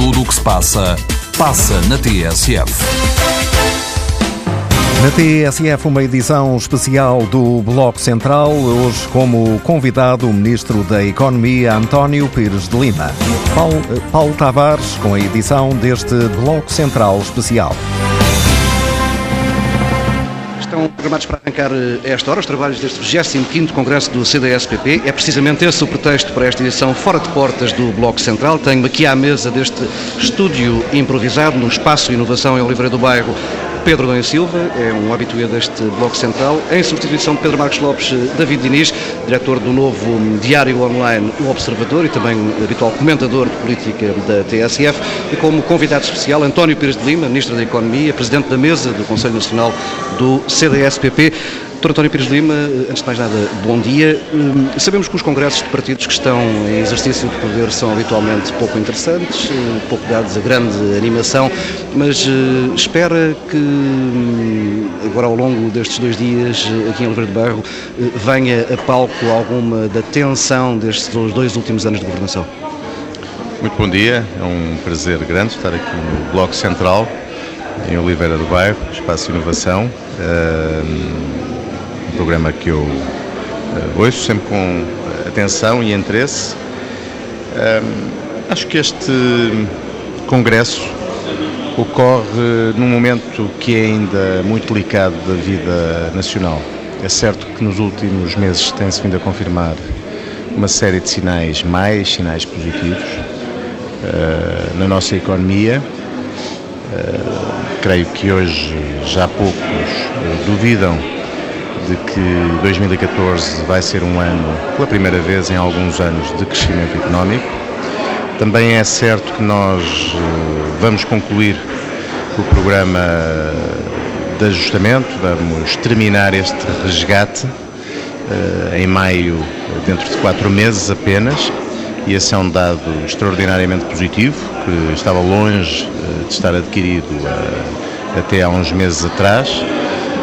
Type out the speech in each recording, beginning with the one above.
Tudo o que se passa, passa na TSF. Na TSF, uma edição especial do Bloco Central, hoje como convidado o Ministro da Economia, António Pires de Lima. Paulo, Paulo Tavares, com a edição deste Bloco Central especial. Estão programados para arrancar a esta hora os trabalhos deste 25º Congresso do CDS-PP. É precisamente esse o pretexto para esta edição fora de portas do Bloco Central. Tenho aqui à mesa deste estúdio improvisado no Espaço Inovação em Oliveira do Bairro Pedro Dom Silva, é um habitué deste Bloco Central, em substituição de Pedro Marcos Lopes, David Diniz, diretor do novo diário online O Observador e também habitual comentador de política da TSF, e como convidado especial António Pires de Lima, Ministro da Economia, Presidente da Mesa do Conselho Nacional do CDS-PP. Dr. António Pires Lima, antes de mais nada, bom dia. Hum, sabemos que os congressos de partidos que estão em exercício de poder são habitualmente pouco interessantes, eh, pouco dados a grande animação, mas eh, espera que hum, agora ao longo destes dois dias eh, aqui em Oliveira de Bairro venha a palco alguma da tensão destes dois últimos anos de governação. Muito bom dia, é um prazer grande estar aqui no Bloco Central, em Oliveira do Bairro, Espaço Inovação programa que eu uh, ouço sempre com atenção e interesse. acho que este congresso ocorre num momento que é ainda muito delicado da vida nacional. É certo que nos últimos meses tem-se vindo a confirmar uma série de sinais, mais sinais positivos uh, na nossa economia. Uh, creio que hoje já poucos duvidam que 2014 vai ser um ano, pela primeira vez em alguns anos, de crescimento económico. Também é certo que nós eh, vamos concluir o programa de ajustamento, vamos terminar este resgate eh, em maio, dentro de quatro meses apenas, e esse é um dado extraordinariamente positivo, que estava longe eh, de estar adquirido até há uns meses atrás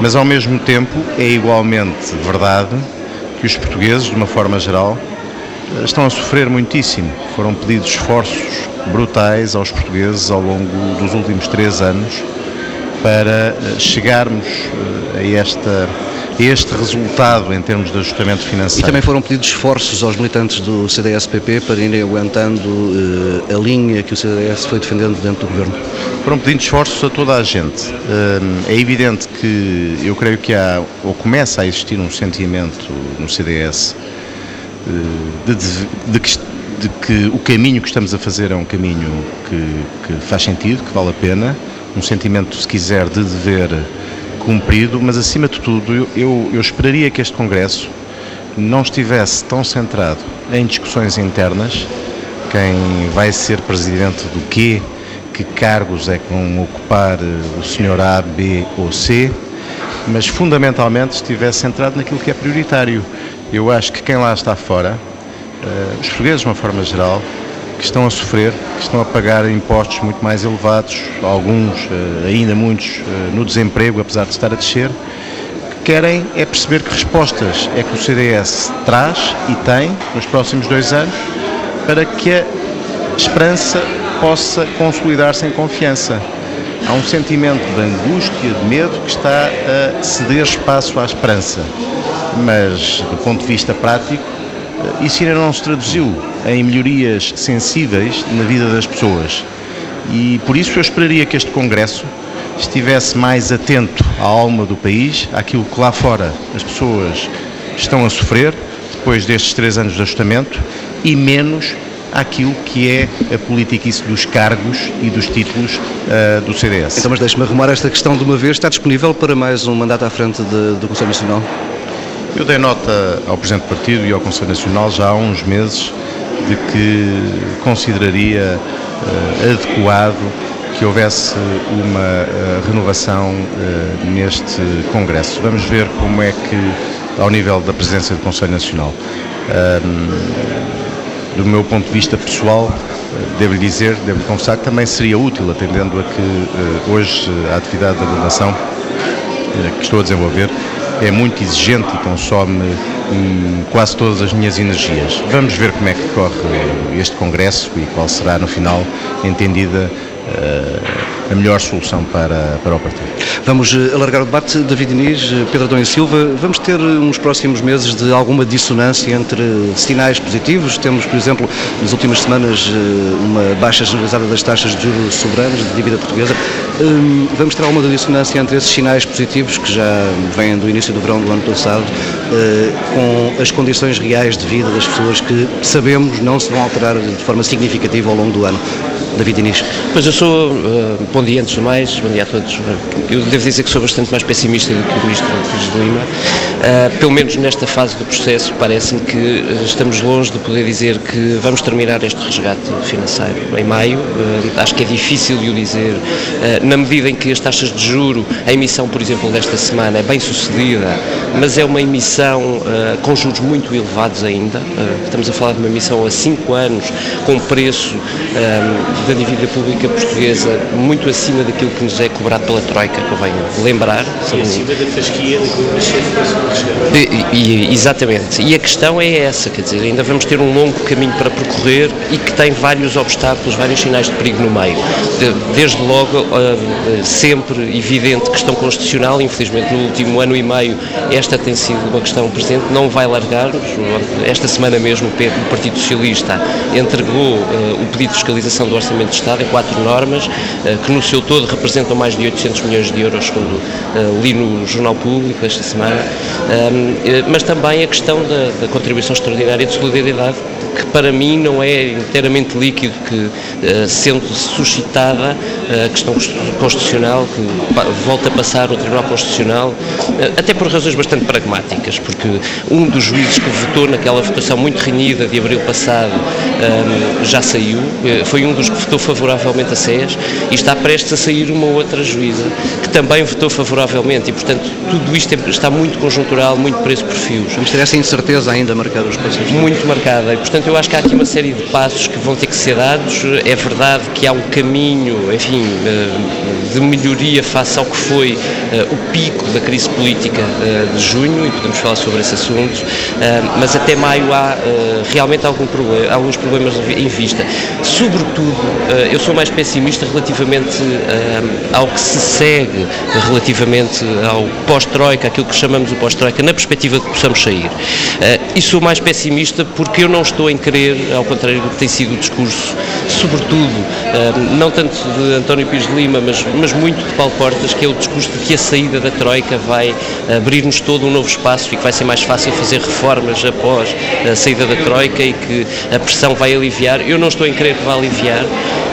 mas ao mesmo tempo é igualmente verdade que os portugueses, de uma forma geral, estão a sofrer muitíssimo. Foram pedidos esforços brutais aos portugueses ao longo dos últimos três anos para eh, chegarmos eh, a esta este resultado em termos de ajustamento financeiro. E também foram pedidos esforços aos militantes do CDS-PP para irem aguentando uh, a linha que o CDS foi defendendo dentro do governo? Foram pedindo esforços a toda a gente. Uh, é evidente que eu creio que há, ou começa a existir um sentimento no CDS eh, de, de, de, que, de, que, o caminho que estamos a fazer é um caminho que, que faz sentido, que vale a pena, um sentimento, se quiser, de dever cumprido, mas acima de tudo eu, eu, esperaria que este Congresso não estivesse tão centrado em discussões internas, quem vai ser presidente do quê, que cargos é que vão ocupar o senhor A, B ou C, mas fundamentalmente estivesse centrado naquilo que é prioritário. Eu acho que quem lá está fora, uh, os portugueses de uma forma geral, que estão a sofrer, que estão a pagar impostos muito mais elevados, alguns, eh, ainda muitos, eh, no desemprego, apesar de estar a descer, que querem é perceber que respostas é que o CDS traz e tem nos próximos dois anos para que a esperança possa consolidar-se em confiança. Há um sentimento de angústia, de medo que está a ceder espaço à esperança. Mas, do ponto de vista prático, isso ainda não se traduziu em melhorias sensíveis na vida das pessoas. E por isso eu esperaria que este Congresso estivesse mais atento à alma do país, àquilo que lá fora as pessoas estão a sofrer depois destes três anos de ajustamento e menos àquilo que é a politiquice dos cargos e dos títulos uh, do CDS. Então, mas deixe-me arrumar esta questão de uma vez. Está disponível para mais um mandato à frente de, do Conselho Nacional? Eu dei nota ao Presidente do Partido e ao Conselho Nacional já há uns meses de que consideraria uh, adequado que houvesse uma uh, renovação uh, neste Congresso. Vamos ver como é que, ao nível da presidência do Conselho Nacional, do meu ponto de vista pessoal, devo-lhe dizer, devo-lhe confessar que também seria útil, atendendo a que hoje a atividade da governação que estou a desenvolver é muito exigente e consome e quase todas as minhas energias. Vamos ver como é que corre este Congresso e qual será, no final, entendida a melhor solução para, para o partido. Vamos eh, alargar o debate. David Inês, eh, Pedro Adão e Silva, vamos ter eh, uns próximos meses de alguma dissonância entre sinais positivos. Temos, por exemplo, nas últimas semanas, uma baixa generalizada das taxas de juros soberanas de dívida portuguesa. Hum, vamos ter alguma dissonância entre esses sinais positivos que já vêm do início do verão do ano passado com as condições reais de vida das pessoas que sabemos não se vão alterar de forma significativa ao longo do ano. David Inês. Pois eu sou, uh, bom dia antes de mais, bom dia a todos. Eu devo dizer que sou bastante mais pessimista do que o Ministro Pires de Lima. Uh, pelo menos nesta fase do processo, parece-me que uh, estamos longe de poder dizer que vamos terminar este resgate financeiro em maio. Uh, acho que é difícil de o dizer, na medida em que as taxas de juro, a emissão, por exemplo, desta semana é bem sucedida, mas é uma emissão com juros muito elevados ainda. estamos a falar de uma emissão a 5 anos, com preço da dívida pública portuguesa muito acima daquilo que nos é cobrado pela Troika, que eu venho lembrar. E acima da fasquia da e, e, Exatamente. E a questão é essa, quer dizer, ainda vamos ter um longo caminho para percorrer e que tem vários obstáculos, vários sinais de perigo no meio. Desde logo, sempre evidente questão constitucional, infelizmente no último ano e meio esta tem sido uma questão presente, não vai largar-nos. Esta semana mesmo o Partido Socialista entregou ah, o pedido de fiscalização do Orçamento Orçamento de Estado em quatro normas, eh, que no seu todo representam mais de 800 milhões de euros, segundo eh, li no Jornal Público esta semana, eh, mas também a questão da, da contribuição extraordinária de solidariedade que para mim não é inteiramente líquido, que sendo suscitada a questão constitucional, que volta a passar ao Tribunal Constitucional, até por razões bastante pragmáticas, porque um dos juízes que votou naquela votação muito renhida de abril passado já saiu, foi um dos que votou favoravelmente a SES e está prestes a sair uma outra juíza que também votou favoravelmente e, portanto, tudo isto é, está muito conjuntural, muito preço por fios. Vamos ter essa incerteza ainda a marcar os passos? Muito marcada e, portanto, eu acho que há aqui uma série de passos que vão ter que ser dados. É verdade que há um caminho, enfim, eh, de melhoria face ao que foi eh, o pico da crise política eh, de junho e podemos falar sobre esse assunto, mas até maio há realmente algum problema, alguns problemas em vista. Sobretudo, eu sou mais pessimista relativamente ao que se segue, relativamente ao pós-Troika, aquilo que chamamos o pós-Troika, na perspectiva de que possamos sair. E sou mais pessimista porque eu não estou em querer, ao contrário do que tem sido o discurso, sobretudo, não tanto de António Pires de Lima, mas, mas muito de Paulo Portas, que é o discurso de que a saída da Troika vai abrir-nos todo um novo espaço e que vai ser mais fácil fazer reformas após a saída da Troika e que a pressão vai aliviar. Eu não estou em querer que vá aliviar.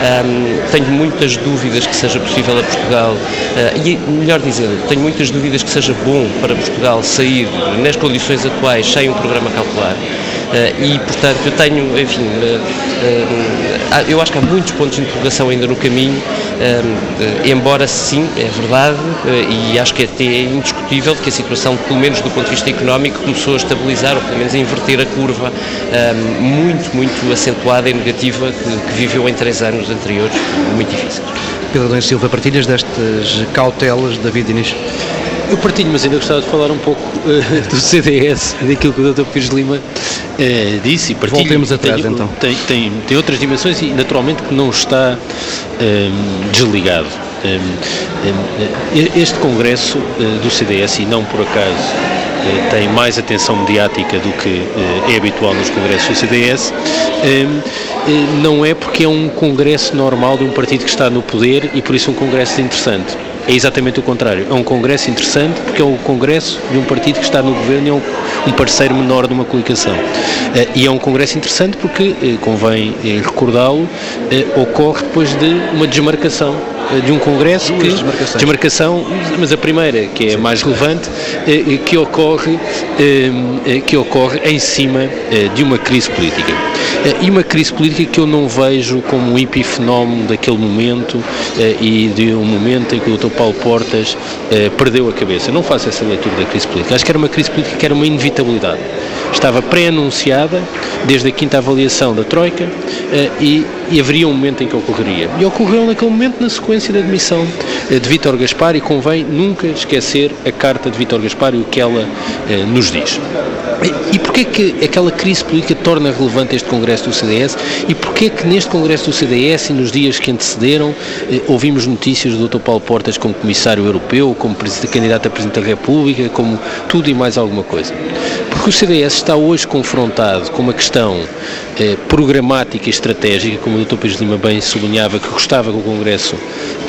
Um, tenho muitas dúvidas que seja possível a Portugal, uh, e melhor dizendo, tenho muitas dúvidas que seja bom para Portugal sair nas condições atuais sem um programa calcular. Uh, e, portanto, eu tenho, enfim, uh, uh, eu acho que há muitos pontos de interrogação ainda no caminho, embora sim, é verdade, e acho que até é indiscutível que a situação, pelo menos do ponto de vista económico, começou a estabilizar, ou pelo menos a inverter a curva muito, muito acentuada e negativa que, que viveu em três anos anteriores, muito difíceis. Pedro Adão Silva, partilhas destas cautelas de David Inês? Eu partilho, mas ainda gostava de falar um pouco uh, do CDS, daquilo que o Dr. Pires Lima uh, disse e partilho. Voltemos atrás tem, então. Tem, tem, tem, outras dimensões e naturalmente que não está ehm, desligado. Um, ehm, um, ehm, este congresso uh, do CDS, e não por acaso tem mais atenção mediática do que é habitual nos congressos do CDS, não é porque é um congresso normal de um partido que está no poder e por isso um congresso interessante é exatamente o contrário. É um congresso interessante porque é o congresso de um partido que está no governo e é um, parceiro menor de uma coligação. Eh, e é um congresso interessante porque, eh, convém eh, recordá-lo, ocorre depois de uma desmarcação de um congresso que desmarcação, mas a primeira que é a mais relevante, que ocorre que ocorre em cima de uma crise política. E uma crise política que eu não vejo como um epifenómeno daquele momento e de um momento em que o Dr. Paulo Portas eh, perdeu a cabeça. Não faço essa leitura da crise política. Acho que era uma crise política que era uma inevitabilidade. Estava pré-anunciada desde a quinta avaliação da Troika eh, e e haveria um momento em que ocorreria. E ocorreu naquele momento na sequência da admissão de Vítor Gaspar e convém nunca esquecer a carta de Vítor Gaspar e o que ela eh, nos diz. E, e porquê que aquela crise política torna relevante este Congresso do CDS e porquê que neste Congresso do CDS e nos dias que antecederam eh, ouvimos notícias do Dr. Paulo Portas como Comissário Europeu, como candidato a Presidente da República, como tudo e mais alguma coisa? Porque o CDS está hoje confrontado com uma questão eh, programática e estratégica, como o Dr. Pires Lima bem sublinhava, que gostava que o Congresso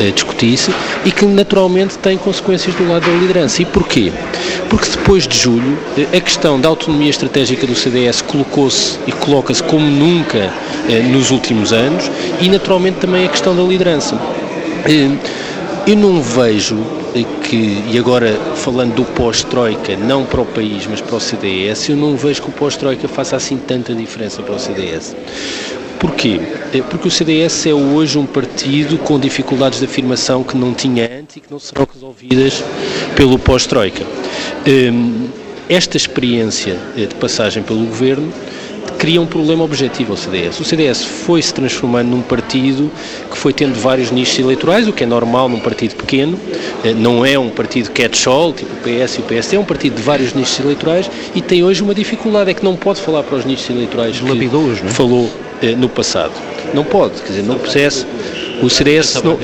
eh, discutisse e que naturalmente tem consequências do lado da liderança. E porquê? Porque depois de julho, eh, a questão da autonomia estratégica do CDS colocou-se e coloca-se como nunca eh, nos últimos anos e naturalmente também a questão da liderança. Eh, eu não vejo que, e agora falando do pós-Troika, não para o país, mas para o CDS, eu não vejo que o pós-Troika faça assim tanta diferença para o CDS. Porquê? É porque o CDS é hoje um partido com dificuldades de afirmação que não tinha antes e que não serão resolvidas pelo pós-Troika. Hum, esta experiência de passagem pelo governo cria um problema objetivo ao CDS. O CDS foi se transformando num partido que foi tendo vários nichos eleitorais, o que é normal num partido pequeno, eh, não é um partido catch-all, tipo o PS e o PSD, é um partido de vários nichos eleitorais e tem hoje uma dificuldade, é que não pode falar para os nichos eleitorais que Lapidou-os, não é? falou eh, no passado. Não pode, quer dizer, não processa. O CDS não...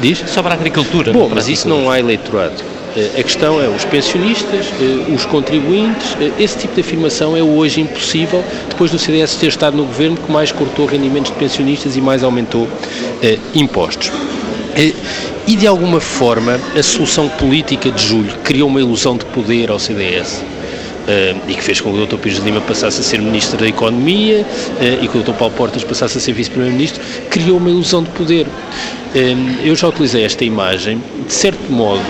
Diz? Só para a agricultura. Bom, mas isso não há eleitorado. A questão é os pensionistas, eh, os contribuintes, eh, esse tipo de afirmação é hoje impossível depois do CDS ter estado no governo que mais cortou rendimentos de pensionistas e mais aumentou eh, impostos. E de alguma forma a solução política de julho criou uma ilusão de poder ao CDS. Uh, e que fez com que o Dr. Pires de Lima passasse a ser Ministro da Economia uh, e que o Dr. Paulo Portas passasse a ser Vice-Primeiro-Ministro, criou uma ilusão de poder. Uh, eu já utilizei esta imagem, de certo modo,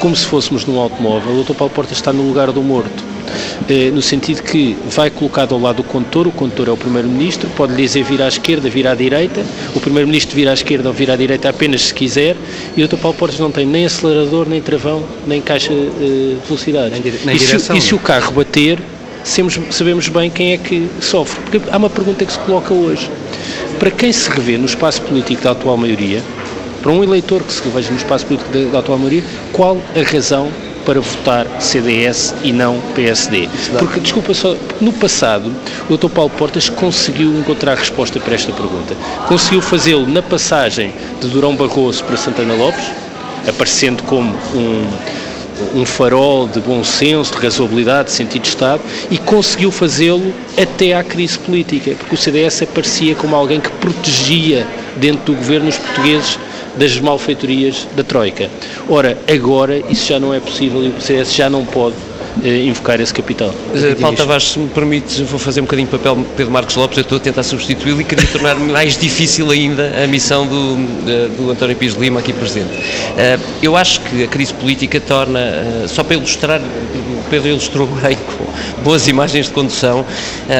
como se fôssemos num automóvel, o Dr. Paulo Portas está no lugar do morto. Eh, no sentido que vai colocado ao lado do condutor, o condutor é o Primeiro-Ministro, pode lhe dizer vir à esquerda, vir à direita, o Primeiro-Ministro vir à esquerda ou vir à direita apenas se quiser, e o Dr. Paulo Portas não tem nem acelerador, nem travão, nem caixa de velocidade. Nem, nem e, se, e se o carro bater, sabemos, sabemos bem quem é que sofre. Porque há uma pergunta que se coloca hoje. Para quem se revê no espaço político da atual maioria, para um eleitor que se veja no espaço político da, atual maioria, qual a razão para votar CDS e não PSD. Porque, desculpa só, no passado o Dr. Paulo Portas conseguiu encontrar resposta para esta pergunta. Conseguiu fazê-lo na passagem de Durão Barroso para Santana Lopes, aparecendo como um, um farol de bom senso, de razoabilidade, de sentido de Estado, e conseguiu fazê-lo até à crise política, porque o CDS aparecia como alguém que protegia dentro do governo os portugueses das malfeitorias da Troika. Ora, agora isso já não é possível e o CS já não pode invocar esse capital. Paulo Tavares, se me permites, vou fazer um bocadinho de papel Pedro Marcos Lopes, eu estou a tentar substituí-lo e queria tornar mais difícil ainda a missão do, do António Pires Lima aqui presente. Uh, eu acho que a crise política torna, só para ilustrar, o Pedro ilustrou bem com boas imagens de condução,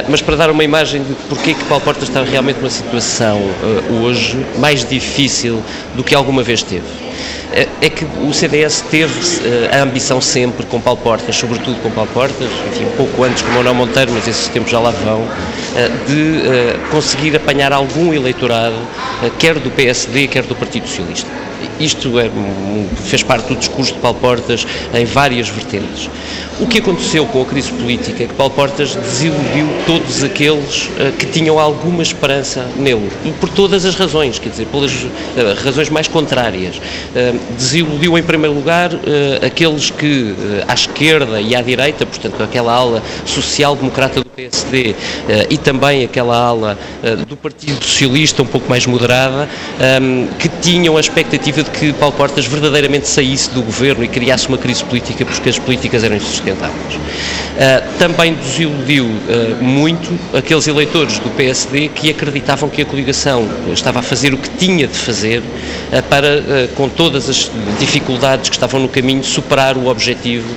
mas para dar uma imagem de porque é que Paulo Porta está realmente numa situação hoje mais difícil do que alguma vez teve. É, é que o CDS teve eh, a ambição sempre, com Paulo Portas, sobretudo com Paulo Portas, enfim, pouco antes com Manuel Monteiro, mas esses tempos já lá vão, eh, de eh, conseguir apanhar algum eleitorado, quer do PSD, quer do Partido Socialista. Isto é, fez parte do discurso de Paulo Portas em várias vertentes. O que aconteceu com a crise política é que Paulo Portas desiludiu todos aqueles uh, que tinham alguma esperança nele, por todas as razões, quer dizer, pelas uh, razões mais contrárias. Uh, desiludiu, em primeiro lugar, aqueles que, à esquerda e à direita, portanto, aquela ala social-democrata do PSD e também aquela ala do Partido Socialista, um pouco mais moderada, um, que tinham a expectativa de que Paulo Portas verdadeiramente saísse do governo e criasse uma crise política porque as políticas eram insustentáveis sustentáveis. Uh, também desiludiu uh, muito aqueles eleitores do PSD que acreditavam que a coligação estava a fazer o que tinha de fazer uh, para, com todas as dificuldades que estavam no caminho, superar o objetivo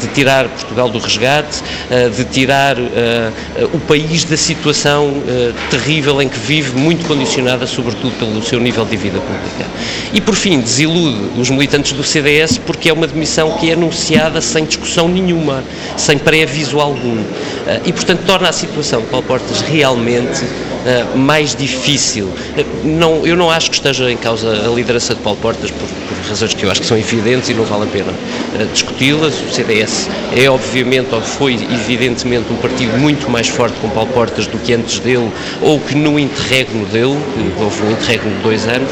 de tirar Portugal do resgate, de tirar o país da situação terrível em que vive, muito condicionada, sobretudo, pelo seu nível de vida pública. E por fim, desilude os militantes do CDS porque é uma demissão que é anunciada sem discussão nenhuma, sem pré-aviso algum. E, portanto, torna a situação de Paulo Portas realmente uh, mais difícil. Não, eu não acho que esteja em causa a liderança de Paulo Portas por, por razões que eu acho que são evidentes e não vale a pena uh, discuti-las. O CDS é, obviamente, ou foi evidentemente um partido muito mais forte com Paulo Portas do que antes dele ou que no interregno dele, houve um interregno de dois anos,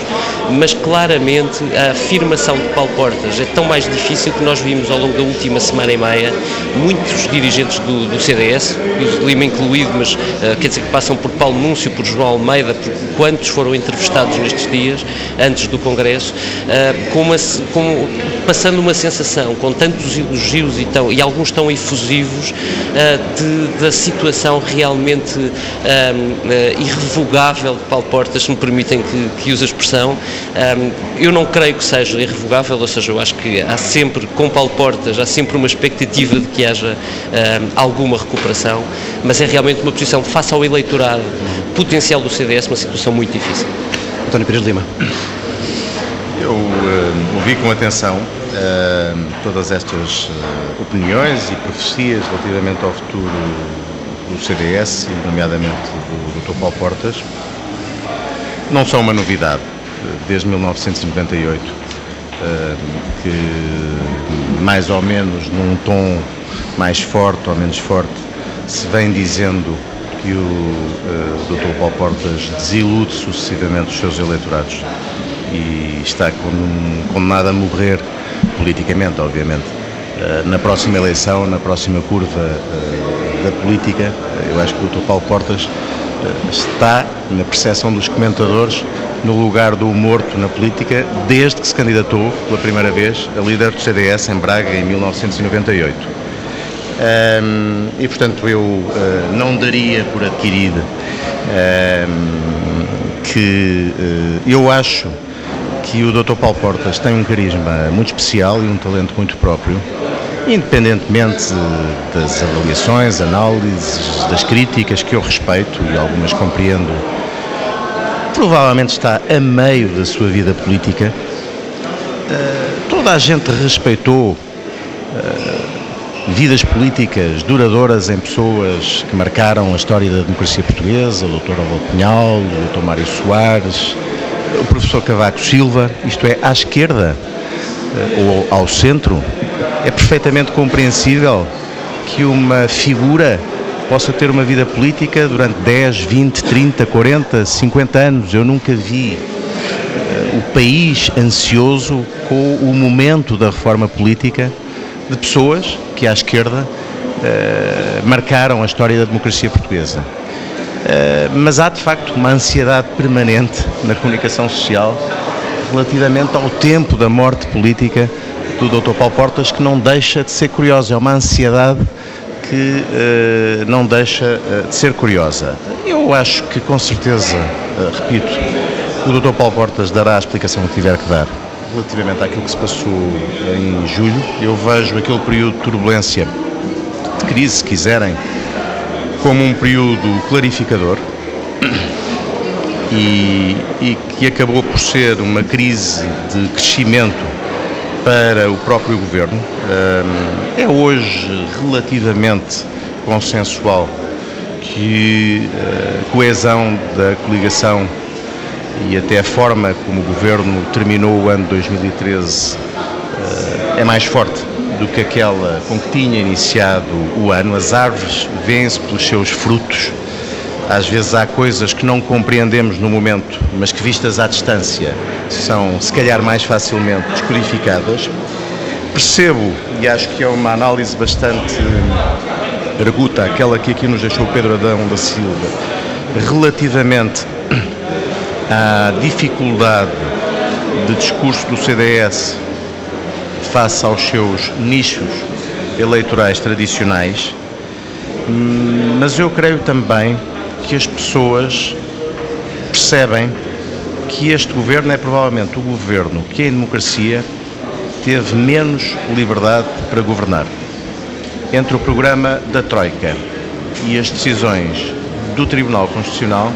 mas claramente a afirmação de Paulo Portas é tão mais difícil que nós vimos ao longo da última semana e meia muitos dirigentes do, do CDS, Lima incluído, mas quer dizer que passam por Paulo Núncio por João Almeida, por quantos foram entrevistados nestes dias, antes do Congresso, uh, com uma, com, passando uma sensação, com tantos elogios e, tão, e alguns tão efusivos, uh, de, da situação realmente uh, irrevogável de Paulo Portas, se me permitem que, que use a expressão. eu não creio que seja irrevogável, ou seja, eu acho que há sempre, com Paulo Portas, há sempre uma expectativa de que haja alguma recuperação, mas é realmente uma posição face ao eleitorado potencial do CDS uma situação muito difícil. António Pires Lima. Eu uh, ouvi com atenção uh, todas estas uh, opiniões e profecias relativamente ao futuro do CDS, nomeadamente do, do Dr. Paulo Portas. Não são uma novidade. Desde 1998, que mais ou menos num tom mais forte ou menos forte se vem dizendo que o uh, Dr. Paulo Portas desilude sucessivamente os seus eleitorados e está condenado a morrer politicamente, obviamente. Uh, na próxima eleição, na próxima curva uh, da política, eu acho que o Dr. Paulo Portas está, na percepção dos comentadores, no lugar do morto na política, desde que se candidatou pela primeira vez a líder do CDS em Braga em 1998. Um, e portanto eu uh, não daria por adquirido um, que uh, eu acho que o Dr. Paulo Portas tem um carisma muito especial e um talento muito próprio, independentemente das avaliações, análises, das críticas que eu respeito e algumas compreendo. Provavelmente está a meio da sua vida política. Uh, toda a gente respeitou vidas políticas duradouras em pessoas que marcaram a história da democracia portuguesa, o Dr. Alvo Pinhal, o Dr. Mário Soares, o professor Cavaco Silva, isto é, à esquerda eh, ou ao centro, é perfeitamente compreensível que uma figura possa ter uma vida política durante 10, 20, 30, 40, 50 anos. Eu nunca vi uh, o país ansioso com o momento da reforma política de pessoas que à esquerda uh, marcaram a história da democracia portuguesa. Uh, mas há de facto uma ansiedade permanente na comunicação social relativamente ao tempo da morte política do Dr. Paulo Portas que não deixa de ser curiosa. É uma ansiedade que uh, não deixa de ser curiosa. Eu acho que com certeza, repito, o Dr. Paulo Portas dará a explicação que tiver que dar relativamente àquilo que se passou em julho, eu vejo aquele período de turbulência, de crise, se quiserem, como um período clarificador e, e que acabou por ser uma crise de crescimento para o próprio governo. É hoje relativamente consensual que a coesão da coligação e até a forma como o governo terminou o ano 2013 eh, é mais forte do que aquela com que tinha iniciado o ano. As árvores vêm-se pelos seus frutos. Às vezes há coisas que não compreendemos no momento, mas que vistas à distância são se calhar mais facilmente descodificadas. Percebo, e acho que é uma análise bastante arguta, aquela que aqui nos deixou Pedro Adão da Silva, relativamente à dificuldade de discurso do CDS face aos seus nichos eleitorais tradicionais, mas eu creio também que as pessoas percebem que este governo é provavelmente o governo que em democracia teve menos liberdade para governar. Entre o programa da Troika e as decisões do Tribunal Constitucional,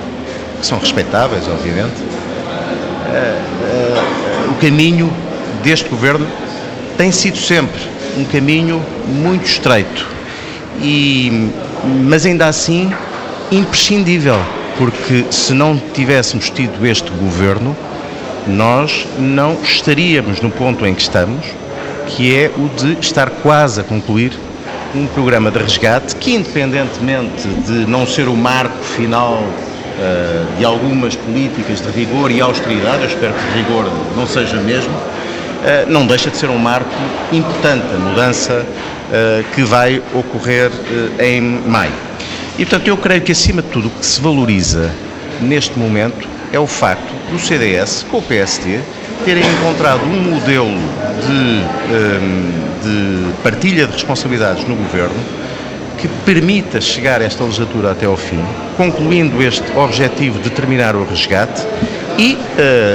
que são respeitáveis, obviamente, o caminho deste governo tem sido sempre um caminho muito estreito, e, mas ainda assim imprescindível, porque se não tivéssemos tido este governo, nós não estaríamos no ponto em que estamos, que é o de estar quase a concluir um programa de resgate que, independentemente de não ser o marco final uh, de algumas políticas de rigor e austeridade, eu espero que rigor não seja mesmo, não deixa de ser um marco importante, a mudança uh, que vai ocorrer em maio. E, portanto, eu creio que, acima de tudo, o que se valoriza neste momento é o facto do CDS, com o PSD, terem encontrado um modelo de, ehm, de partilha de responsabilidades no governo que permita chegar esta legislatura até ao fim, concluindo este objetivo de terminar o resgate e,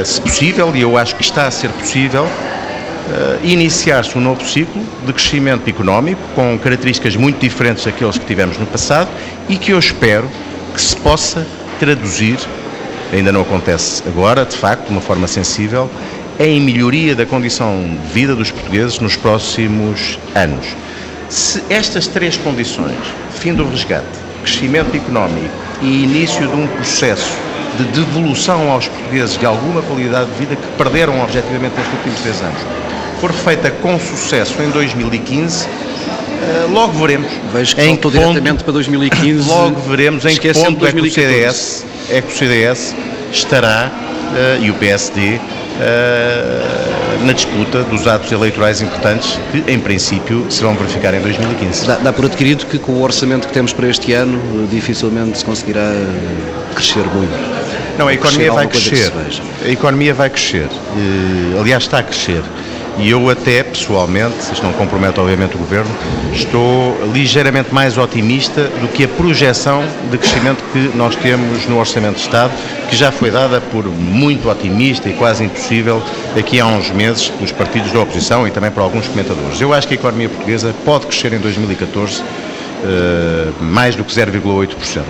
se possível, e eu acho que está a ser possível, iniciar-se um novo ciclo de crescimento económico com características muito diferentes daqueles que tivemos no passado e que eu espero que se possa traduzir ainda não acontece agora, de facto, de uma forma sensível, em melhoria da condição de vida dos portugueses nos próximos anos. Se estas três condições, fim do resgate, crescimento económico e início de um processo de devolução aos portugueses de alguma qualidade de vida que perderam objetivamente nestes últimos três anos, for feita com sucesso em 2015, eh, logo veremos. Vejo que em que diretamente para 2015. Logo veremos em que ponto é que o CDS é que o CDS estará, uh, e o PSD, uh, eh, na disputa dos atos eleitorais importantes que, em princípio, se vão verificar em 2015. Dá, dá por adquirido que, com o orçamento que temos para este ano, dificilmente se conseguirá crescer muito. Não, a economia vai crescer. A economia vai crescer. Uh, aliás, está a crescer. E eu até, pessoalmente, isto não compromete obviamente o Governo, estou ligeiramente mais otimista do que a projeção de crescimento que nós temos no Orçamento de Estado, que já foi dada por muito otimista e quase impossível aqui há uns meses pelos partidos da oposição e também por alguns comentadores. Eu acho que a economia portuguesa pode crescer em 2014 uh, eh, mais do que 0,8%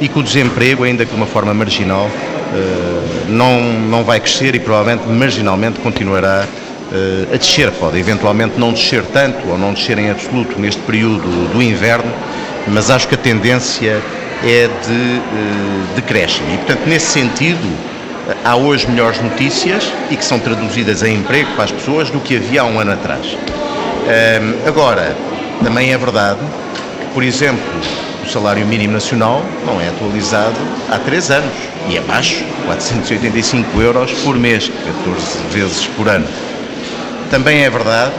e que o desemprego, ainda que de uma forma marginal, uh, não, não vai crescer e provavelmente marginalmente continuará a descer. Pode eventualmente não descer tanto ou não descer em absoluto neste período do inverno, mas acho que a tendência é de uh, decréscimo. E, portanto, nesse sentido, há hoje melhores notícias e que são traduzidas em emprego para as pessoas do que havia há um ano atrás. Uh, agora, também é verdade que, por exemplo, o salário mínimo nacional não é atualizado há três anos e é baixo, 485 euros por mês, 14 vezes por ano. Também é verdade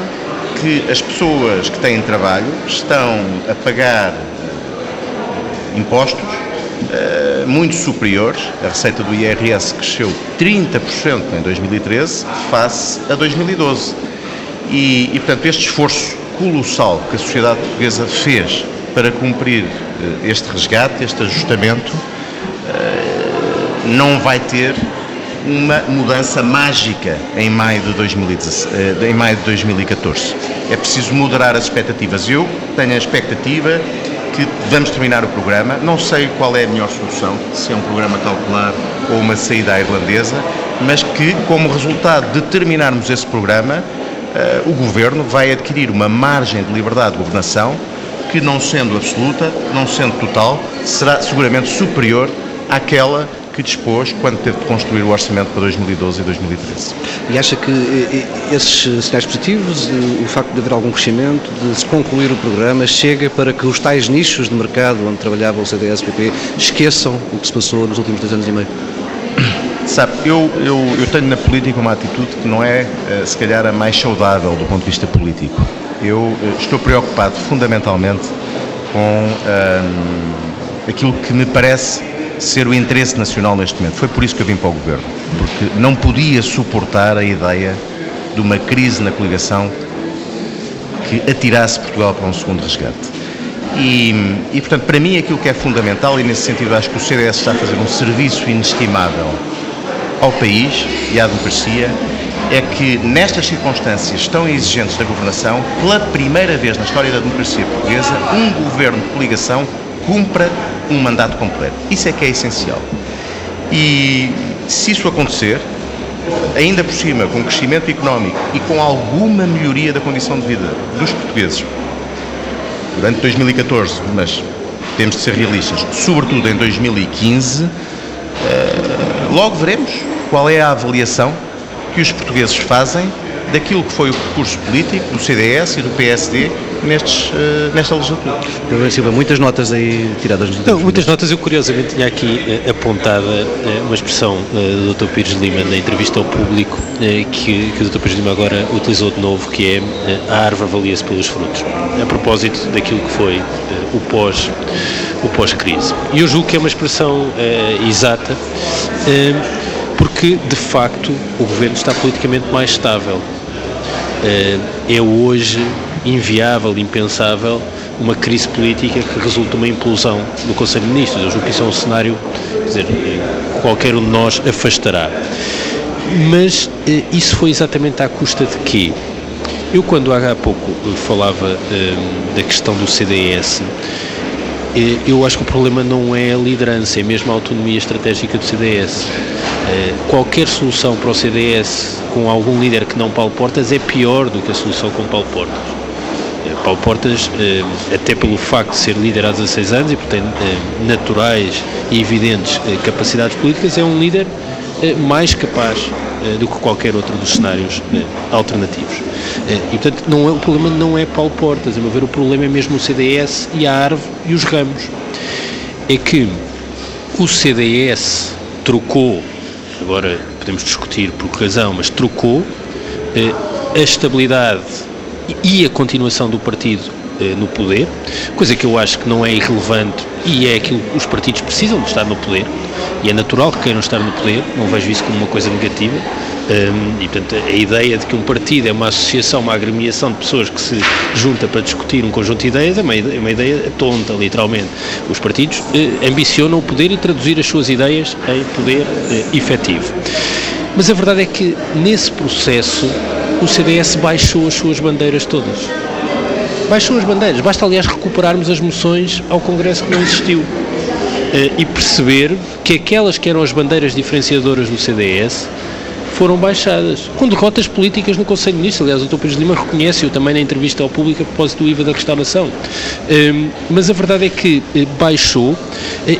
que as pessoas que têm trabalho estão a pagar eh, impostos uh, muito superiores. A receita do IRS cresceu 30% em 2013 face a 2012. E, e, portanto, este esforço colossal que a sociedade portuguesa fez para cumprir uh, este resgate, este ajustamento, uh, não vai ter uma mudança mágica em maio de, 2016, eh, em maio de 2014. É preciso moderar as expectativas. Eu tenho a expectativa que vamos terminar o programa. Não sei qual é a melhor solução, se é um programa calcular ou uma saída à irlandesa, mas que, como resultado de terminarmos esse programa, uh, o Governo vai adquirir uma margem de liberdade de governação que, não sendo absoluta, não sendo total, será seguramente superior àquela que dispôs quando teve de construir o orçamento para 2012 e 2013. E acha que eh, eh, esses sinais positivos, eh, o facto de haver algum crescimento, de se concluir o programa, chega para que os tais nichos de mercado onde trabalhava o CDS-PP esqueçam o que se passou nos últimos dois anos e meio? Sabe, eu, eu, eu tenho na política uma atitude que não é, se calhar, a mais saudável do ponto de vista político. Eu estou preocupado fundamentalmente com hum, aquilo que me parece ser o interesse nacional neste momento. Foi por isso que eu vim para o governo, porque não podia suportar a ideia de uma crise na coligação que atirasse Portugal para um segundo resgate. E, e, portanto, para mim, aquilo que é fundamental, e nesse sentido acho que o CDS está a fazer um serviço inestimável ao país e à democracia, é que nestas circunstâncias tão exigentes da governação, pela primeira vez na história da democracia portuguesa, um governo de coligação cumpra um mandato completo. Isso é que é essencial. E se isso acontecer, ainda por cima com crescimento económico e com alguma melhoria da condição de vida dos portugueses durante 2014, mas temos de ser realistas, sobretudo em 2015, eh, logo veremos qual é a avaliação que os portugueses fazem daquilo que foi o percurso político do CDS e do PSD nestes, uh, nesta legislatura. Eu Silva, muitas notas aí tiradas nos Não, Muitas notas, eu curiosamente tinha aqui uh, apontada uh, uma expressão do Dr. Pires Lima na entrevista ao público que, que o Dr. Pires Lima agora utilizou de novo, que é a árvore avalia-se pelos frutos, a propósito daquilo que foi o pós o pós-crise. E eu julgo que é uma expressão exata porque de facto o governo está politicamente mais estável. É hoje inviável, impensável, uma crise política que resulta uma implosão do Conselho de Ministros. Eu julgo que isso é um cenário, quer dizer, qualquer um de nós afastará. Mas eh, isso foi exatamente à custa de quê? Eu, quando há pouco falava eh, da questão do CDS, eh, eu acho que o problema não é a liderança, é mesmo a autonomia estratégica do CDS. Qualquer solução para o CDS com algum líder que não Paulo Portas é pior do que a solução com Paulo Portas. Paulo Portas, eh, até pelo facto de ser líder há 16 anos e, portanto, eh, naturais e evidentes eh, capacidades políticas, é um líder mais capaz do que qualquer outro dos cenários alternativos. E, portanto, não é, o problema não é Paulo Portas, a meu ver, o problema é mesmo o CDS e a árvore e os ramos. É que o CDS trocou, agora podemos discutir por que razão, mas trocou a estabilidade e a continuação do partido eh, no poder, coisa que eu acho que não é irrelevante e é aquilo que os partidos precisam de estar no poder, e é natural que queiram estar no poder, não vejo isso como uma coisa negativa, e portanto a ideia de que um partido é uma associação, uma agremiação de pessoas que se junta para discutir um conjunto de ideias é uma, é uma ideia tonta, literalmente. Os partidos eh, ambicionam o poder e traduzir as suas ideias em poder eh, efetivo. Mas a verdade é que nesse processo o CDS baixou as suas bandeiras todas. Baixou as bandeiras. Basta, aliás, recuperarmos as moções ao Congresso que não existiu eh, e perceber que aquelas que eram as bandeiras diferenciadoras do CDS foram baixadas, com derrotas políticas no Conselho de Ministros. Aliás, o Dr. Pires Lima reconhece-o também na entrevista ao público a propósito do IVA da restauração. Um, mas a verdade é que eh, baixou uh,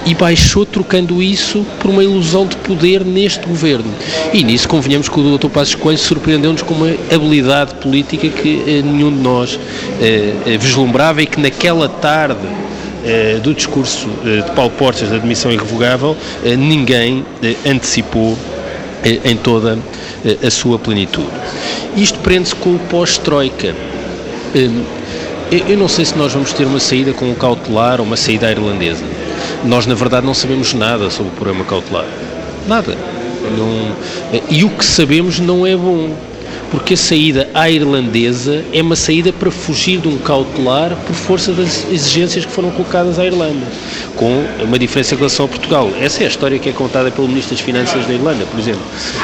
e baixou trocando isso por uma ilusão de poder neste governo. E nisso convenhamos que o Dr. Passos Coelho surpreendeu-nos com uma habilidade política que uh, nenhum de nós vislumbrava e que naquela tarde do discurso de Paulo Portas da admissão irrevogável, ninguém antecipou em toda a sua plenitude. Isto prende-se com o pós-Troika. Hum, eu não sei se nós vamos ter uma saída com o cautelar ou uma saída irlandesa. Nós, na verdade, não sabemos nada sobre o programa cautelar. Nada. Não... E o que sabemos não é bom porque a saída à irlandesa é uma saída para fugir de um cautelar por força das exigências que foram colocadas à Irlanda, com uma diferença em relação a Portugal. Essa é a história que é contada pelo Ministro das Finanças da Irlanda, por exemplo.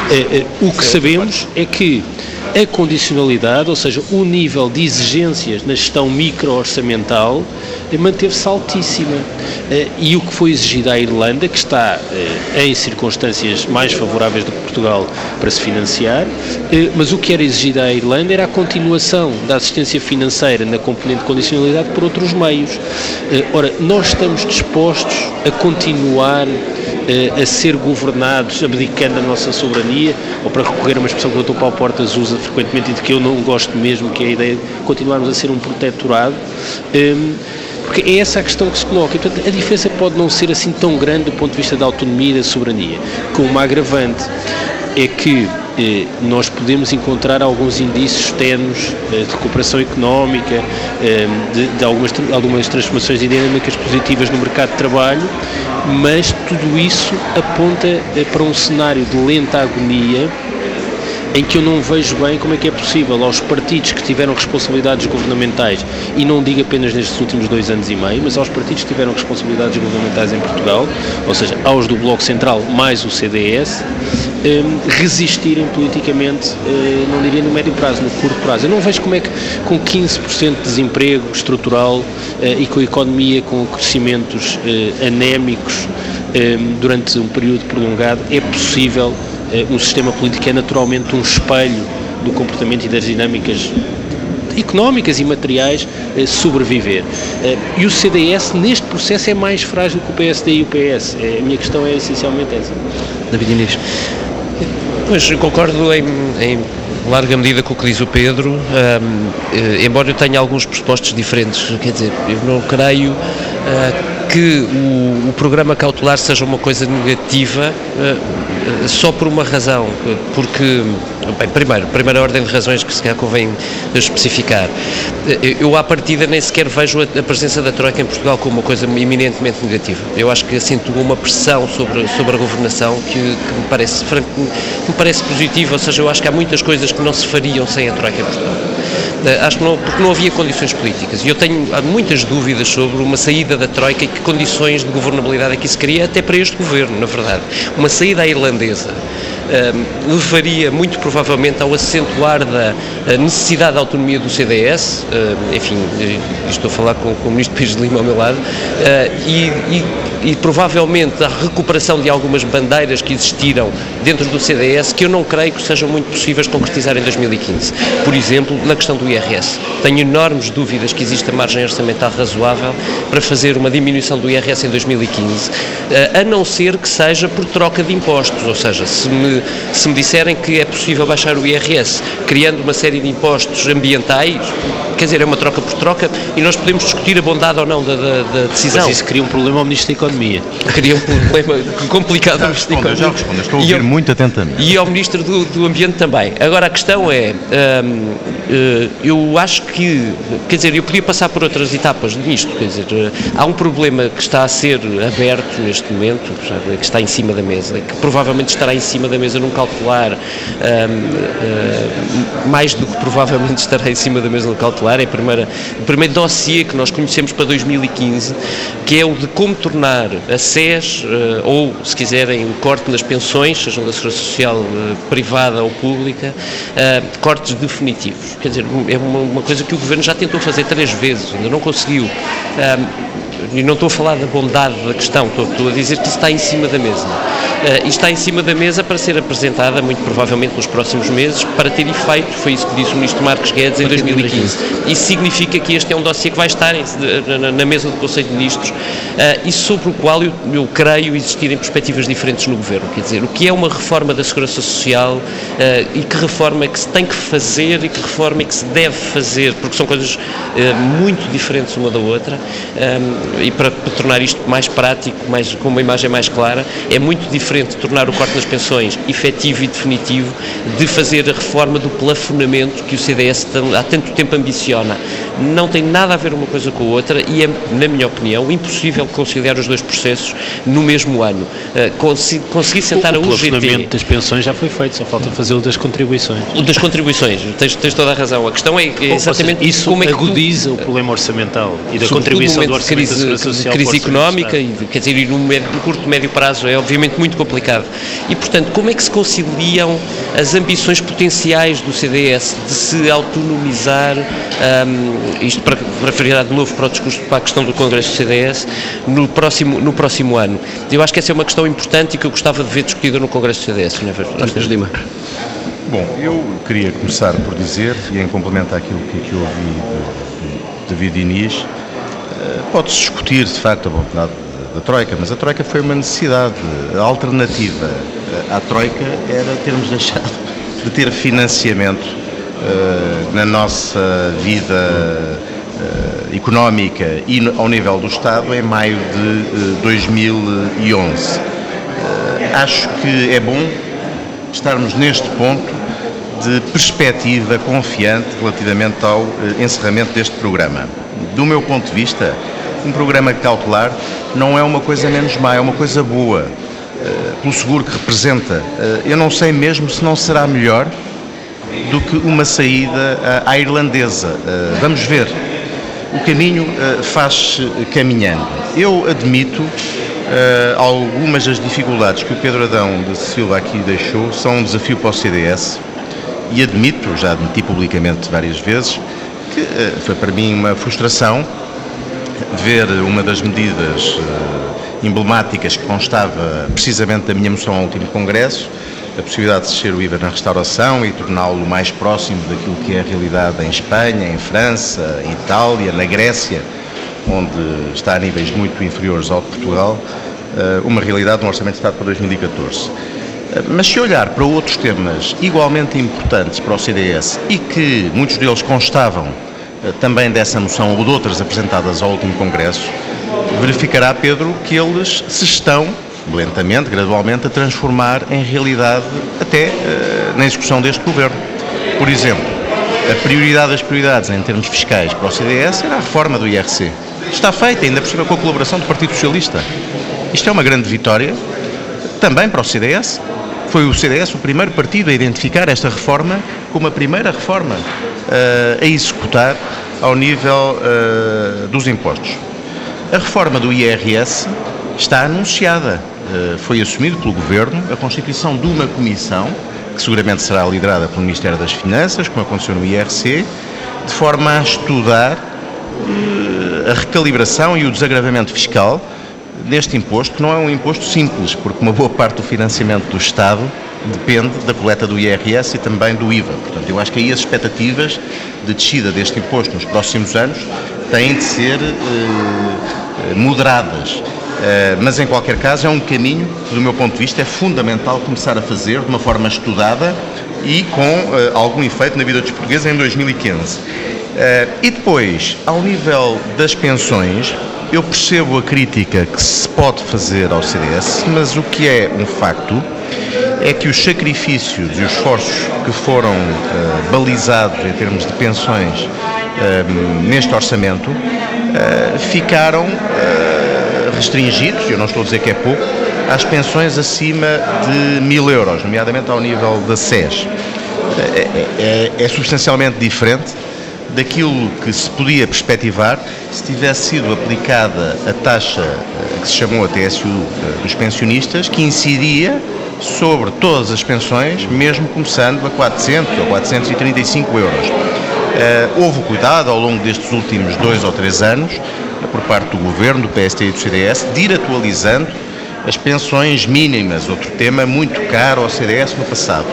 É, é, o que sabemos é que a condicionalidade, ou seja, o nível de exigências na gestão micro-orçamental, manteve-se altíssima. Eh, e o que foi exigido à Irlanda, que está eh, em circunstâncias mais favoráveis do que Portugal para se financiar, eh, mas o que era exigido à Irlanda era a continuação da assistência financeira na componente de condicionalidade por outros meios. Ora, nós estamos dispostos a continuar a ser governados abdicando da nossa soberania, ou para recorrer a uma expressão que o Dr. Paulo Portas usa frequentemente e de que eu não gosto mesmo, que é a ideia de continuarmos a ser um protetorado. Porque é essa a questão que se coloca. E, portanto, a diferença pode não ser assim tão grande do ponto de vista da autonomia e da soberania. Com uma agravante é que eh, nós podemos encontrar alguns indícios tenos eh, de recuperação económica, eh, de, de, algumas, algumas transformações dinâmicas positivas no mercado de trabalho, mas tudo isso aponta eh, para um cenário de lenta agonia em que eu não vejo bem como é que é possível aos partidos que tiveram responsabilidades governamentais, e não digo apenas nestes últimos dois anos e meio, mas aos partidos que tiveram responsabilidades governamentais em Portugal, ou seja, aos do Bloco Central mais o CDS, um, resistirem politicamente, uh, não diria no médio prazo, no curto prazo. Eu não vejo como é que com 15% de desemprego estrutural uh, e com a economia com crescimentos uh, anémicos um, durante um período prolongado é possível um sistema político é naturalmente um espelho do comportamento e das dinâmicas económicas e materiais eh, sobreviver. Eh, e o CDS, neste processo, é mais frágil que o PSD e o PS. Eh, a minha questão é essencialmente essa. David Inês. Pois, concordo em, em larga medida com o que diz o Pedro, um, embora eu tenha alguns pressupostos diferentes. Quer dizer, eu não creio uh, que o, o, programa cautelar seja uma coisa negativa uh, só por uma razão, porque, bem, primeiro, primeira ordem de razões que se calhar convém especificar. Eu, à partida, nem sequer vejo a, a presença da Troika em Portugal como uma coisa eminentemente negativa. Eu acho que acentua uma pressão sobre, sobre a governação que, que me, parece, me parece positiva, ou seja, eu acho que há muitas coisas que não se fariam sem a Troika em Portugal. Eh, acho que não, porque não havia condições políticas. E eu tenho muitas dúvidas sobre uma saída da Troika e que condições de governabilidade é que isso queria, até para este governo, na verdade. Uma saída à irlandesa uh, levaria muito provavelmente ao acentuar da necessidade de autonomia do CDS, uh, enfim, estou a falar com, com o Ministro Pires de Lima ao meu lado, uh, e, e, e, provavelmente a recuperação de algumas bandeiras que existiram dentro do CDS que eu não creio que sejam muito possíveis de concretizar em 2015. Por exemplo, na questão do IRS. Tenho enormes dúvidas que exista margem orçamental razoável para fazer uma diminuição do IRS em 2015, a não ser que seja por troca de impostos, ou seja, se me se me disserem que é possível baixar o IRS criando uma série de impostos ambientais, quer dizer, é uma troca por troca e nós podemos discutir a bondade ou não da, da, da decisão. Mas isso cria um problema ao Ministro da Economia. Cria um problema complicado ao Ministro da Economia. Já respondo, estou a ouvir ao, muito atentamente. E ao Ministro do, do Ambiente também. Agora, a questão é, hum, eh, eu acho que, quer dizer, eu podia passar por outras etapas nisto, quer dizer, eh, há um problema que está a ser aberto neste momento, que está em cima da mesa, que provavelmente estará em cima da mesa num calcular, um, uh, mais do que provavelmente estará em cima da mesa num calcular, é a primeira, o primeiro dossiê que nós conhecemos para 2015, que é o de como tornar a SES, uh, ou se quiserem, um corte nas pensões, sejam da Segurança Social uh, privada ou pública, cortes definitivos. Quer dizer, é uma, coisa que o Governo já tentou fazer três vezes, ainda não conseguiu. e não estou a falar da bondade da questão, estou a dizer que isso está em cima da mesa. E está em cima da mesa para ser apresentada, muito provavelmente nos próximos meses, para ter efeito, foi isso que disse o Ministro Marcos Guedes em 2015. Isso significa que este é um dossiê que vai estar em, na, mesa do Conselho de Ministros uh, e sobre o qual eu, eu, creio existirem perspectivas diferentes no Governo. Quer dizer, o que é uma reforma da Segurança Social uh, e que reforma é que se tem que fazer e que reforma é que se deve fazer, porque são coisas muito diferentes uma da outra e para, para tornar isto mais prático, mais, com uma imagem mais clara, é muito diferente diferente de tornar o corte nas pensões efetivo e definitivo de fazer a reforma do plafonamento que o CDS há tanto tempo ambiciona. Não tem nada a ver uma coisa com a outra e é, na minha opinião, impossível conciliar os dois processos no mesmo ano. Uh, conseguir sentar o, a UGT... O plafonamento das pensões já foi feito, só falta fazer o das contribuições. O das contribuições, tens, tens toda a razão. A questão é, é exatamente seja, isso como é que agudiza tu, o problema orçamental e da contribuição do orçamento crise, da crise económica e, quer dizer, e no, médio, no curto médio prazo é obviamente muito complicado. E, portanto, como é que se conciliam as ambições potenciais do CDS de se autonomizar, um, isto para, virar de novo para, o discurso, para a questão do Congresso do CDS, no próximo, no próximo ano? Eu acho que essa é uma questão importante e que eu gostava de ver discutida no Congresso do CDS, não é Lima. Bom, eu queria começar por dizer, e em complemento àquilo que aqui ouvi de David Inês, eh, pode-se discutir, de facto, a vontade da Troika, mas a Troika foi uma necessidade. A alternativa à Troika era termos deixado de ter financiamento uh, na nossa vida uh, económica e ao nível do Estado em maio de uh, 2011. acho que é bom estarmos neste ponto de perspectiva confiante relativamente ao encerramento deste programa. Do meu ponto de vista, um programa cautelar não é uma coisa menos má, é uma coisa boa, uh, pelo seguro que representa. Uh, eu não sei mesmo se não será melhor do que uma saída uh, à irlandesa. vamos ver. O caminho faz-se caminhando. Eu admito algumas das dificuldades que o Pedro Adão de Silva aqui deixou são um desafio para o CDS e admito, já admiti publicamente várias vezes, que foi para mim uma frustração ver uma das medidas uh, emblemáticas que constava precisamente da minha moção ao último Congresso, a possibilidade de descer o IVA na restauração e torná-lo mais próximo daquilo que é a realidade em Espanha, em França, em Itália, na Grécia, onde está a níveis muito inferiores ao de Portugal, eh, uma realidade no Orçamento de Estado para 2014. Eh, mas se olhar para outros temas igualmente importantes para o CDS e que muitos deles constavam eh, também dessa moção ou de outras apresentadas ao último Congresso, verificará, Pedro, que eles se estão lentamente, gradualmente, a transformar em realidade até uh, na execução deste governo. Por exemplo, a prioridade das prioridades em termos fiscais para o CDS era a reforma do IRC. Está feita, ainda por cima com a colaboração do Partido Socialista. Isto é uma grande vitória, também para o CDS. Foi o CDS o primeiro partido a identificar esta reforma como a primeira reforma uh, a executar ao nível uh, dos impostos. A reforma do IRS está anunciada. Eh, foi assumido pelo Governo a constituição de uma comissão, que seguramente será liderada pelo Ministério das Finanças, como aconteceu no IRC, de forma a estudar a recalibração e o desagravamento fiscal deste imposto, que não é um imposto simples, porque uma boa parte do financiamento do Estado depende da coleta do IRS e também do IVA. Portanto, eu acho que aí as expectativas de descida deste imposto nos próximos anos têm de ser eh, moderadas. Eh, mas em qualquer caso é um caminho que, do meu ponto de vista, é fundamental começar a fazer de uma forma estudada e com uh, algum efeito na vida dos portugueses em 2015. Uh, eh, e depois, ao nível das pensões, eu percebo a crítica que se pode fazer ao CDS, mas o que é um facto é que os sacrifícios e os esforços que foram uh, balizados em termos de pensões neste orçamento ficaram restringidos, eu não estou a dizer que é pouco, às pensões acima de mil euros, nomeadamente ao nível da SES. É, é, é substancialmente diferente daquilo que se podia perspectivar se tivesse sido aplicada a taxa eh, que se chamou a TSU eh, dos pensionistas, que incidia sobre todas as pensões, mesmo começando a 400 ou 435 euros. Uh, houve cuidado ao longo destes últimos dois ou três anos por parte do Governo, do PST e do CDS, de ir atualizando as pensões mínimas, outro tema muito caro ao CDS no passado.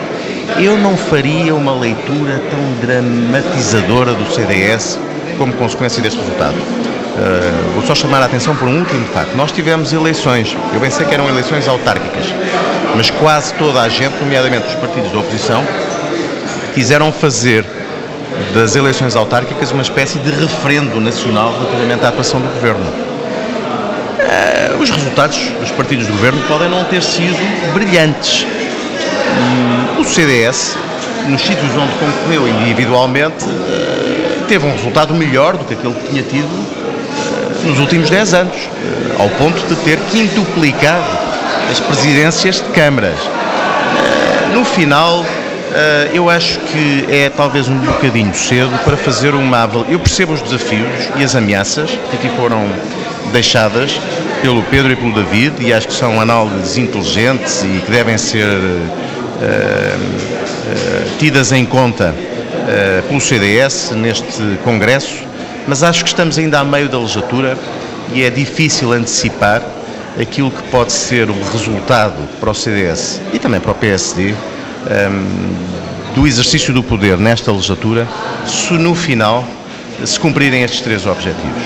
Eu não faria uma leitura tão dramatizadora do CDS como consequência deste resultado. Uh, vou só chamar a atenção por um último facto. Nós tivemos eleições, eu bem sei que eram eleições autárquicas, mas quase toda a gente, nomeadamente os partidos da oposição, quiseram fazer das eleições autárquicas uma espécie de referendo nacional relativamente à atuação do governo. Eh, os resultados dos partidos do governo podem não ter sido brilhantes. O CDS, nos sítios onde concorreu individualmente, eh, teve um resultado melhor do que aquele que tinha tido eh, nos últimos 10 anos, ao ponto de ter quintuplicado as presidências de câmaras. No final, eu acho que é talvez um bocadinho cedo para fazer uma avaliação. Eu percebo os desafios e as ameaças que aqui foram deixadas pelo Pedro e pelo David e acho que são análises inteligentes e que devem ser tidas em conta pelo CDS neste Congresso, mas acho que estamos ainda a meio da legislatura e é difícil antecipar aquilo que pode ser o resultado para o CDS e também para o PSD ehm, do exercício do poder nesta legislatura se no final se cumprirem estes três objetivos.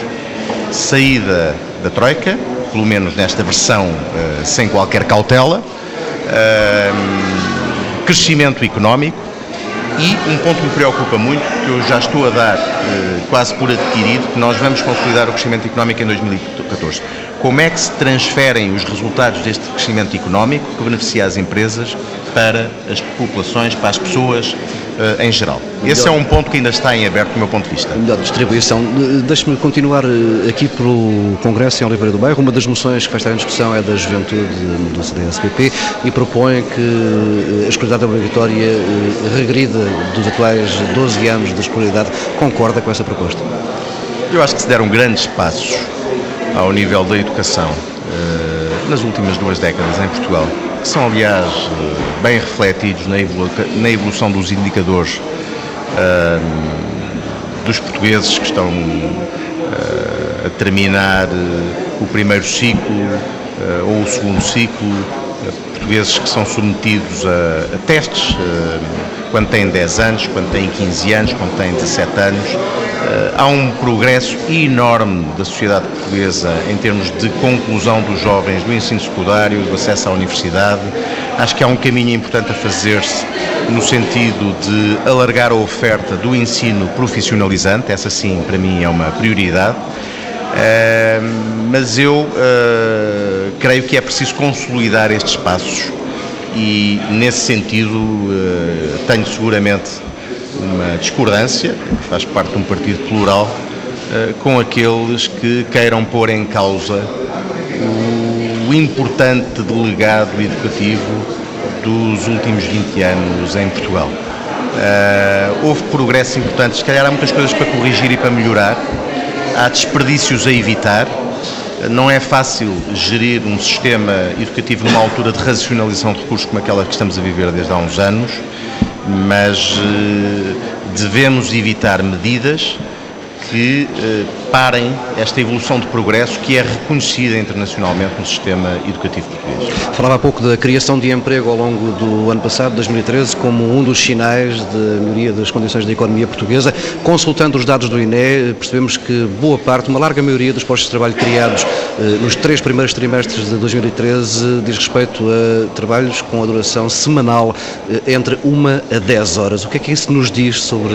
Saída da Troika, pelo menos nesta versão uh, sem qualquer cautela, uh, crescimento económico e um ponto que me preocupa muito, que eu já estou a dar uh, quase por adquirido, que nós vamos consolidar o crescimento económico em 2014 como é que se transferem os resultados deste crescimento económico que beneficia as empresas para as populações, para as pessoas uh, em geral. Esse é um ponto que ainda está em aberto do meu ponto de vista. Melhor distribuição. Deixe-me continuar eh, aqui pelo Congresso em Oliveira do Bairro. Uma das moções que vai estar em discussão é da juventude do CDSPP e propõe que eh, a escolaridade obrigatória regrida dos atuais 12 anos de escolaridade. Concorda com essa proposta? Eu acho que se deram grandes passos ao nível da educação eh, nas últimas duas décadas em Portugal, que são, aliás, eh, bem refletidos na evolução dos indicadores eh, dos portugueses que estão a terminar o primeiro ciclo ou o segundo ciclo portugueses que são submetidos a, a testes uh, quando têm 10 anos, quando têm 15 anos, quando têm 17 anos. Uh, há um progresso enorme da sociedade portuguesa em termos de conclusão dos jovens do ensino secundário, do acesso à universidade. Acho que há um caminho importante a fazer-se no sentido de alargar a oferta do ensino profissionalizante, essa sim para mim é uma prioridade. Uh, mas eu uh, creio que é preciso consolidar estes passos e, nesse sentido, uh, tenho seguramente uma discordância, faz parte de um partido plural, com aqueles que queiram pôr em causa importante delegado educativo dos últimos 20 anos em Portugal. houve progressos importantes, se calhar há muitas coisas para corrigir e para melhorar, há desperdícios a evitar. Não é fácil gerir um sistema educativo numa altura de racionalização de recursos como aquela que estamos a viver desde há uns anos, mas eh, devemos evitar medidas que eh, esta evolução de progresso que é reconhecida internacionalmente no sistema educativo português. Falava há pouco da criação de emprego ao longo do ano passado, 2013, como um dos sinais de melhoria das condições da economia portuguesa. Consultando os dados do INE, percebemos que boa parte, uma larga maioria dos postos de trabalho criados eh, nos três primeiros trimestres de 2013 diz respeito a trabalhos com a duração semanal eh, entre uma a 10 horas. O que é que isso nos diz sobre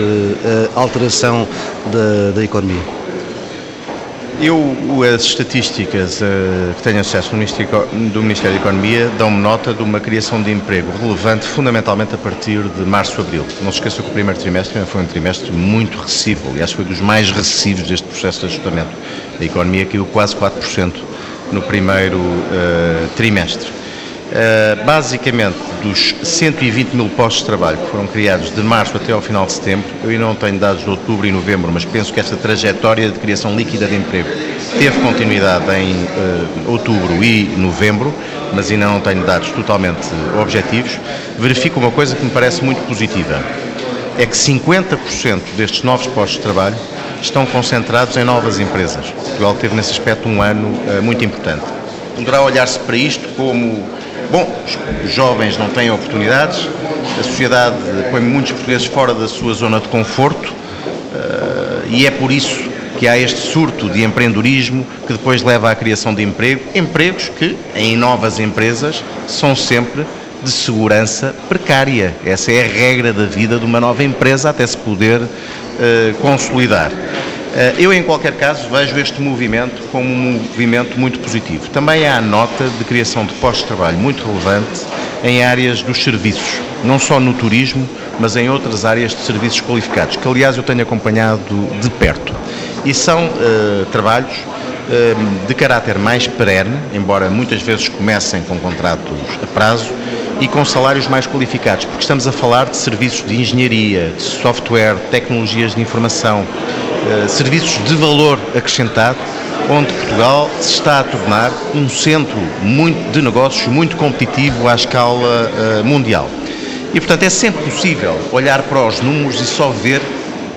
a alteração da, da economia? Eu, as estatísticas uh, que tenho acesso do Ministério, da Economia dão-me nota de uma criação de emprego relevante, fundamentalmente a partir de março-abril. Não se esqueça que o primeiro trimestre foi um trimestre muito recessivo, aliás, foi dos mais recessivos deste processo de ajustamento. A economia caiu quase 4% no primeiro uh, trimestre. Uh, basicamente, dos 120 mil postos de trabalho que foram criados de março até ao final de setembro, eu ainda não tenho dados de outubro e novembro, mas penso que esta trajetória de criação líquida de emprego teve continuidade em uh, outubro e novembro, mas ainda não tenho dados totalmente objetivos. Verifico uma coisa que me parece muito positiva: é que 50% destes novos postos de trabalho estão concentrados em novas empresas. Portugal teve nesse aspecto um ano uh, muito importante. Poderá olhar-se para isto como Bom, os jovens não têm oportunidades, a sociedade põe muitos portugueses fora da sua zona de conforto uh, e é por isso que há este surto de empreendedorismo que depois leva à criação de emprego, empregos que, em novas empresas, são sempre de segurança precária. Essa é a regra da vida de uma nova empresa até se poder uh, consolidar. Eh, eu, em qualquer caso, vejo este movimento como um movimento muito positivo. Também há a nota de criação de postos de trabalho muito relevante em áreas dos serviços, não só no turismo, mas em outras áreas de serviços qualificados, que aliás eu tenho acompanhado de perto. E são uh, trabalhos uh, de caráter mais perene, embora muitas vezes comecem com contratos a prazo, e com salários mais qualificados, porque estamos a falar de serviços de engenharia, de software, tecnologias de informação, serviços de valor acrescentado, onde Portugal se está a tornar um centro muito, de negócios muito competitivo à escala uh, mundial. E, portanto, é sempre possível olhar para os números e só ver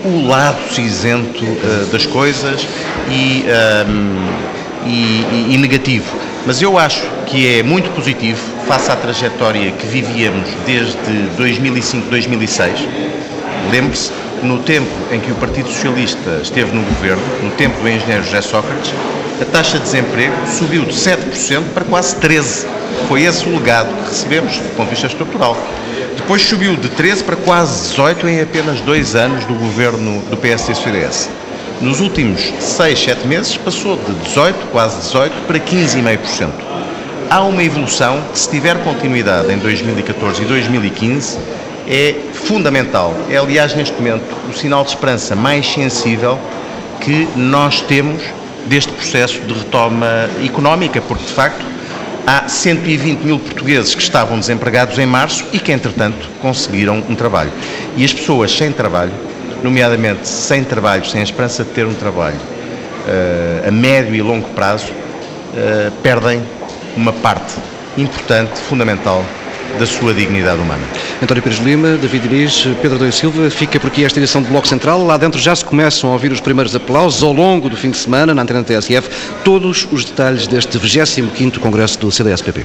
o lado cinzento uh, das coisas e, um, e, e, negativo. Mas eu acho que é muito positivo, face à trajetória que vivíamos desde 2005, 2006. Lembre-se, no tempo em que o Partido Socialista esteve no governo, no tempo do engenheiro José Sócrates, a taxa de desemprego subiu de 7% para quase 13%. Foi esse o legado que recebemos do ponto de vista estrutural. Depois subiu de 13% para quase 18% em apenas dois anos do governo do PSD-CDS. Nos últimos 6, 7 meses passou de 18%, quase 18%, para 15,5%. Há uma evolução que, se tiver continuidade em 2014 e 2015, é fundamental. É, aliás, neste momento, o sinal de esperança mais sensível que nós temos deste processo de retoma económica, porque, de facto, há 120 mil portugueses que estavam desempregados em março e que, entretanto, conseguiram um trabalho. E as pessoas sem trabalho, nomeadamente sem trabalho, sem a esperança de ter um trabalho uh, a médio e longo prazo, uh, perdem uma parte importante, fundamental da sua dignidade humana. António Pires Lima, David Diniz, Pedro Dois Silva, fica por aqui esta edição do Bloco Central. Lá dentro já se começam a ouvir os primeiros aplausos ao longo do fim de semana na antena TSF. Todos os detalhes deste 25º Congresso do CDSPP.